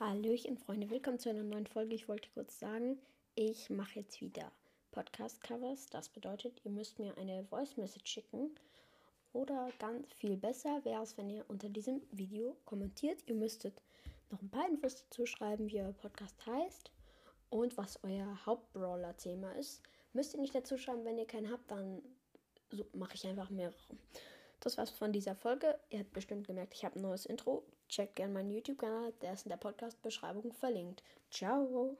Hallöchen Freunde, willkommen zu einer neuen Folge. Ich wollte kurz sagen, ich mache jetzt wieder Podcast-Covers. Das bedeutet, ihr müsst mir eine Voice-Message schicken. Oder ganz viel besser wäre es, wenn ihr unter diesem Video kommentiert. Ihr müsstet noch ein paar Infos dazu schreiben, wie euer Podcast heißt und was euer Hauptbrawler-Thema ist. Müsst ihr nicht dazu schreiben, wenn ihr keinen habt, dann so mache ich einfach mehrere. Das war's von dieser Folge. Ihr habt bestimmt gemerkt, ich habe ein neues Intro. Checkt gerne meinen YouTube-Kanal, der ist in der Podcast-Beschreibung verlinkt. Ciao!